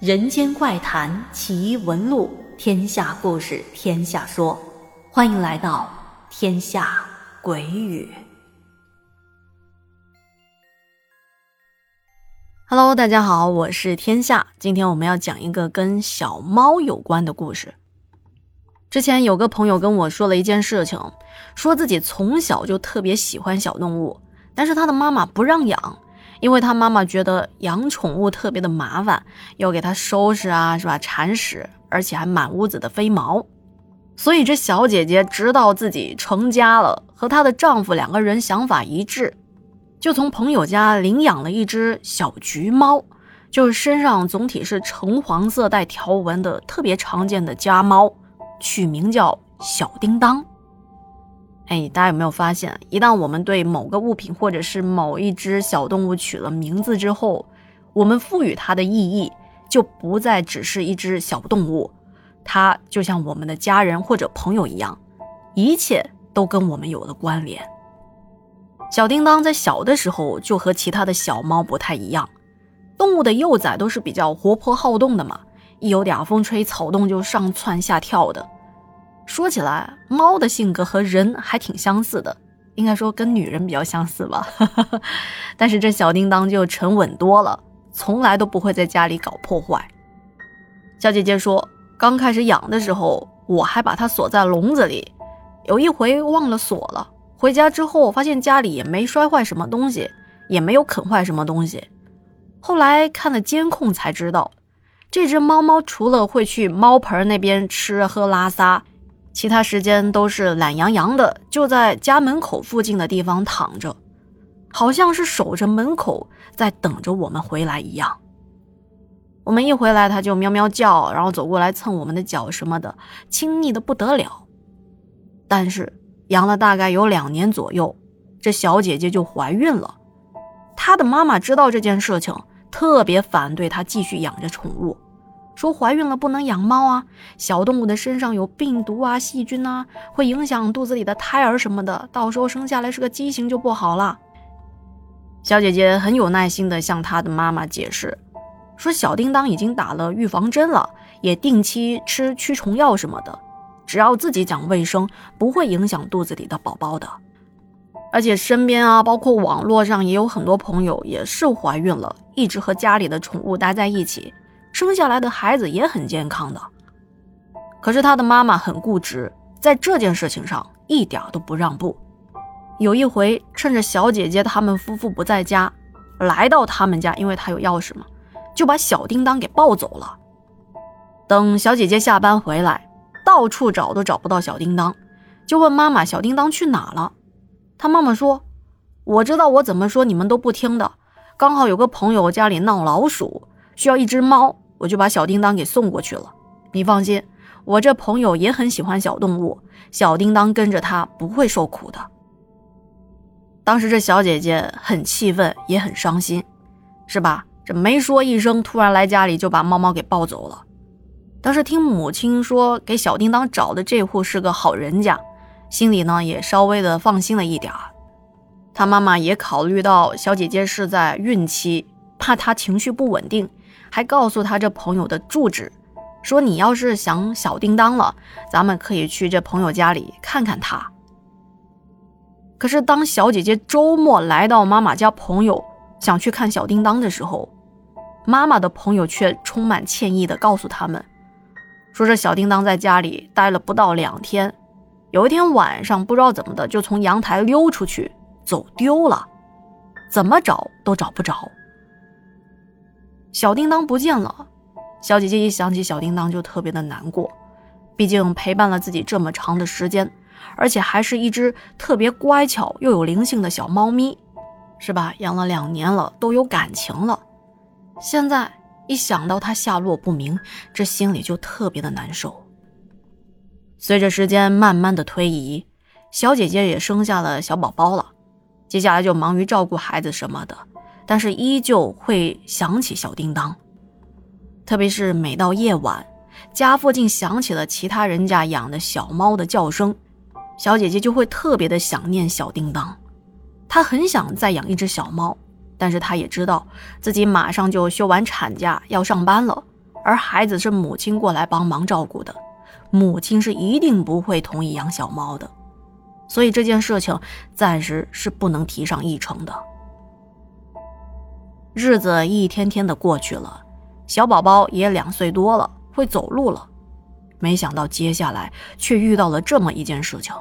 人间怪谈奇闻录，天下故事天下说，欢迎来到天下鬼语。Hello，大家好，我是天下。今天我们要讲一个跟小猫有关的故事。之前有个朋友跟我说了一件事情，说自己从小就特别喜欢小动物，但是他的妈妈不让养。因为他妈妈觉得养宠物特别的麻烦，要给它收拾啊，是吧？铲屎，而且还满屋子的飞毛。所以这小姐姐直到自己成家了，和她的丈夫两个人想法一致，就从朋友家领养了一只小橘猫，就是身上总体是橙黄色带条纹的特别常见的家猫，取名叫小叮当。哎，大家有没有发现，一旦我们对某个物品或者是某一只小动物取了名字之后，我们赋予它的意义就不再只是一只小动物，它就像我们的家人或者朋友一样，一切都跟我们有了关联。小叮当在小的时候就和其他的小猫不太一样，动物的幼崽都是比较活泼好动的嘛，一有点风吹草动就上蹿下跳的。说起来，猫的性格和人还挺相似的，应该说跟女人比较相似吧。但是这小叮当就沉稳多了，从来都不会在家里搞破坏。小姐姐说，刚开始养的时候，我还把它锁在笼子里，有一回忘了锁了，回家之后发现家里也没摔坏什么东西，也没有啃坏什么东西。后来看了监控才知道，这只猫猫除了会去猫盆那边吃喝拉撒。其他时间都是懒洋洋的，就在家门口附近的地方躺着，好像是守着门口在等着我们回来一样。我们一回来，它就喵喵叫，然后走过来蹭我们的脚什么的，亲昵的不得了。但是养了大概有两年左右，这小姐姐就怀孕了。她的妈妈知道这件事情，特别反对她继续养着宠物。说怀孕了不能养猫啊，小动物的身上有病毒啊、细菌啊，会影响肚子里的胎儿什么的，到时候生下来是个畸形就不好了。小姐姐很有耐心地向她的妈妈解释，说小叮当已经打了预防针了，也定期吃驱虫药什么的，只要自己讲卫生，不会影响肚子里的宝宝的。而且身边啊，包括网络上也有很多朋友也是怀孕了，一直和家里的宠物待在一起。生下来的孩子也很健康的，可是他的妈妈很固执，在这件事情上一点都不让步。有一回，趁着小姐姐他们夫妇不在家，来到他们家，因为他有钥匙嘛，就把小叮当给抱走了。等小姐姐下班回来，到处找都找不到小叮当，就问妈妈：“小叮当去哪了？”他妈妈说：“我知道，我怎么说你们都不听的。刚好有个朋友家里闹老鼠。”需要一只猫，我就把小叮当给送过去了。你放心，我这朋友也很喜欢小动物，小叮当跟着他不会受苦的。当时这小姐姐很气愤，也很伤心，是吧？这没说一声，突然来家里就把猫猫给抱走了。当时听母亲说给小叮当找的这户是个好人家，心里呢也稍微的放心了一点儿。他妈妈也考虑到小姐姐是在孕期，怕她情绪不稳定。还告诉他这朋友的住址，说你要是想小叮当了，咱们可以去这朋友家里看看他。可是当小姐姐周末来到妈妈家朋友想去看小叮当的时候，妈妈的朋友却充满歉意的告诉他们，说这小叮当在家里待了不到两天，有一天晚上不知道怎么的就从阳台溜出去走丢了，怎么找都找不着。小叮当不见了，小姐姐一想起小叮当就特别的难过，毕竟陪伴了自己这么长的时间，而且还是一只特别乖巧又有灵性的小猫咪，是吧？养了两年了，都有感情了，现在一想到它下落不明，这心里就特别的难受。随着时间慢慢的推移，小姐姐也生下了小宝宝了，接下来就忙于照顾孩子什么的。但是依旧会想起小叮当，特别是每到夜晚，家附近响起了其他人家养的小猫的叫声，小姐姐就会特别的想念小叮当。她很想再养一只小猫，但是她也知道自己马上就休完产假要上班了，而孩子是母亲过来帮忙照顾的，母亲是一定不会同意养小猫的，所以这件事情暂时是不能提上议程的。日子一天天的过去了，小宝宝也两岁多了，会走路了。没想到接下来却遇到了这么一件事情。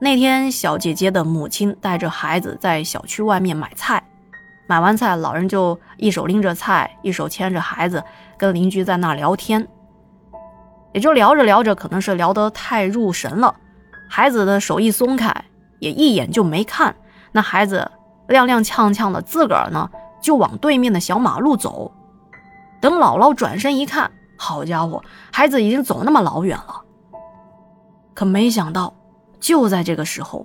那天，小姐姐的母亲带着孩子在小区外面买菜，买完菜，老人就一手拎着菜，一手牵着孩子，跟邻居在那聊天。也就聊着聊着，可能是聊得太入神了，孩子的手一松开，也一眼就没看。那孩子踉踉跄跄的，自个儿呢就往对面的小马路走。等姥姥转身一看，好家伙，孩子已经走那么老远了。可没想到。就在这个时候，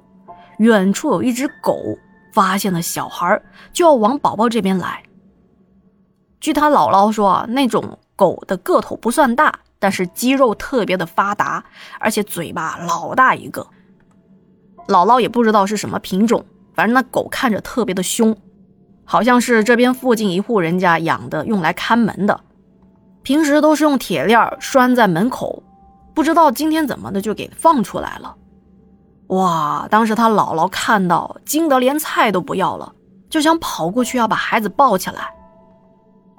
远处有一只狗发现了小孩，就要往宝宝这边来。据他姥姥说，那种狗的个头不算大，但是肌肉特别的发达，而且嘴巴老大一个。姥姥也不知道是什么品种，反正那狗看着特别的凶，好像是这边附近一户人家养的，用来看门的。平时都是用铁链拴在门口，不知道今天怎么的就给放出来了。哇！当时他姥姥看到，惊得连菜都不要了，就想跑过去要把孩子抱起来。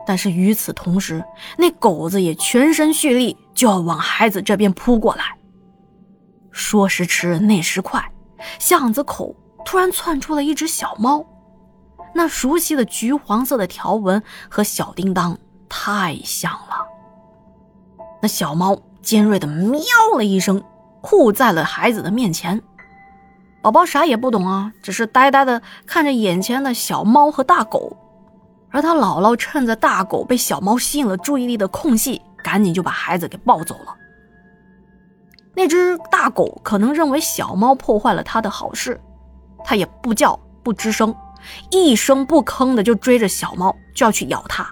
但是与此同时，那狗子也全身蓄力，就要往孩子这边扑过来。说时迟，那时快，巷子口突然窜出了一只小猫，那熟悉的橘黄色的条纹和小叮当太像了。那小猫尖锐的喵了一声，护在了孩子的面前。宝宝啥也不懂啊，只是呆呆的看着眼前的小猫和大狗，而他姥姥趁着大狗被小猫吸引了注意力的空隙，赶紧就把孩子给抱走了。那只大狗可能认为小猫破坏了它的好事，它也不叫不吱声，一声不吭的就追着小猫就要去咬它。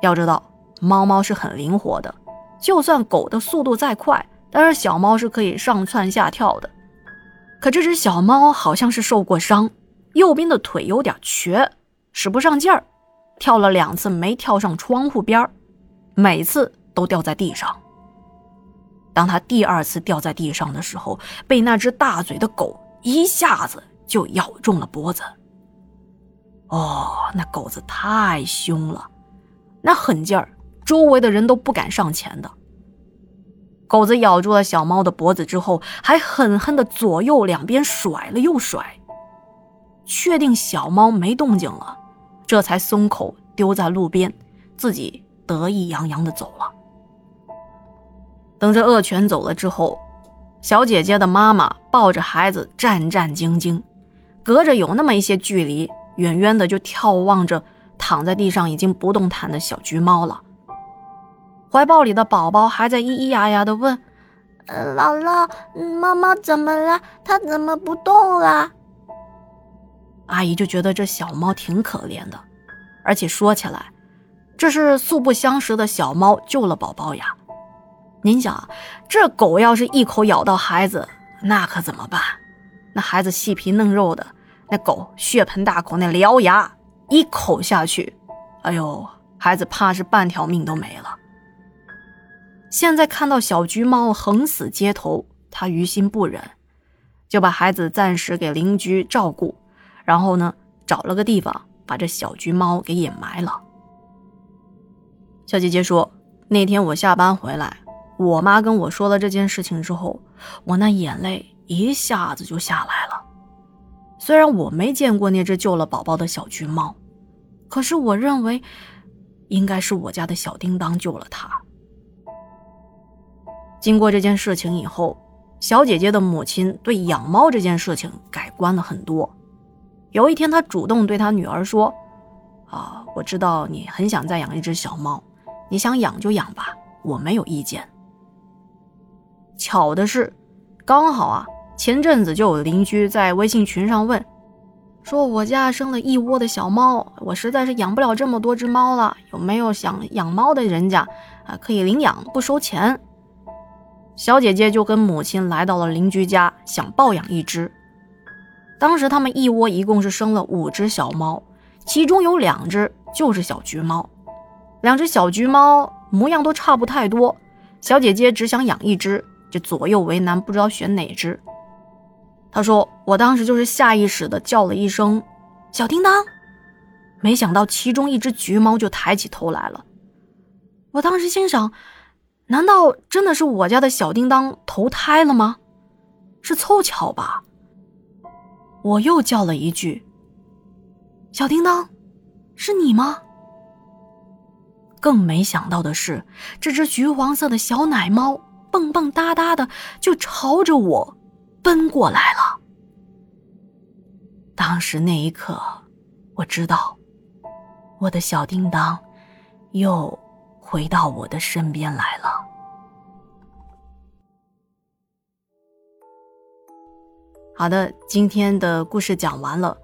要知道，猫猫是很灵活的，就算狗的速度再快，但是小猫是可以上蹿下跳的。可这只小猫好像是受过伤，右边的腿有点瘸，使不上劲儿，跳了两次没跳上窗户边儿每次都掉在地上。当它第二次掉在地上的时候，被那只大嘴的狗一下子就咬中了脖子。哦，那狗子太凶了，那狠劲儿，周围的人都不敢上前的。狗子咬住了小猫的脖子之后，还狠狠的左右两边甩了又甩，确定小猫没动静了，这才松口丢在路边，自己得意洋洋的走了。等这恶犬走了之后，小姐姐的妈妈抱着孩子战战兢兢，隔着有那么一些距离，远远的就眺望着躺在地上已经不动弹的小橘猫了。怀抱里的宝宝还在咿咿呀呀的问：“，姥姥，妈妈怎么了？它怎么不动了？”阿姨就觉得这小猫挺可怜的，而且说起来，这是素不相识的小猫救了宝宝呀。您想，这狗要是一口咬到孩子，那可怎么办？那孩子细皮嫩肉的，那狗血盆大口，那獠牙一口下去，哎呦，孩子怕是半条命都没了。现在看到小橘猫横死街头，他于心不忍，就把孩子暂时给邻居照顾，然后呢，找了个地方把这小橘猫给掩埋了。小姐姐说，那天我下班回来，我妈跟我说了这件事情之后，我那眼泪一下子就下来了。虽然我没见过那只救了宝宝的小橘猫，可是我认为，应该是我家的小叮当救了它。经过这件事情以后，小姐姐的母亲对养猫这件事情改观了很多。有一天，她主动对她女儿说：“啊，我知道你很想再养一只小猫，你想养就养吧，我没有意见。”巧的是，刚好啊，前阵子就有邻居在微信群上问，说我家生了一窝的小猫，我实在是养不了这么多只猫了，有没有想养猫的人家啊？可以领养，不收钱。小姐姐就跟母亲来到了邻居家，想抱养一只。当时他们一窝一共是生了五只小猫，其中有两只就是小橘猫。两只小橘猫模样都差不太多，小姐姐只想养一只，就左右为难，不知道选哪只。他说：“我当时就是下意识的叫了一声‘小叮当’，没想到其中一只橘猫就抬起头来了。我当时心想，难道真的是我家的小叮当投胎了吗？是凑巧吧？我又叫了一句：‘小叮当，是你吗？’”更没想到的是，这只橘黄色的小奶猫蹦蹦哒哒的就朝着我奔过来了。当时那一刻，我知道，我的小叮当又回到我的身边来了。好的，今天的故事讲完了。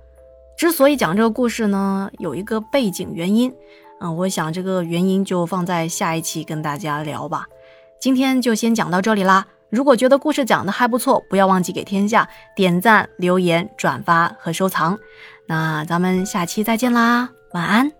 之所以讲这个故事呢，有一个背景原因。嗯，我想这个原因就放在下一期跟大家聊吧。今天就先讲到这里啦。如果觉得故事讲的还不错，不要忘记给天下点赞、留言、转发和收藏。那咱们下期再见啦，晚安。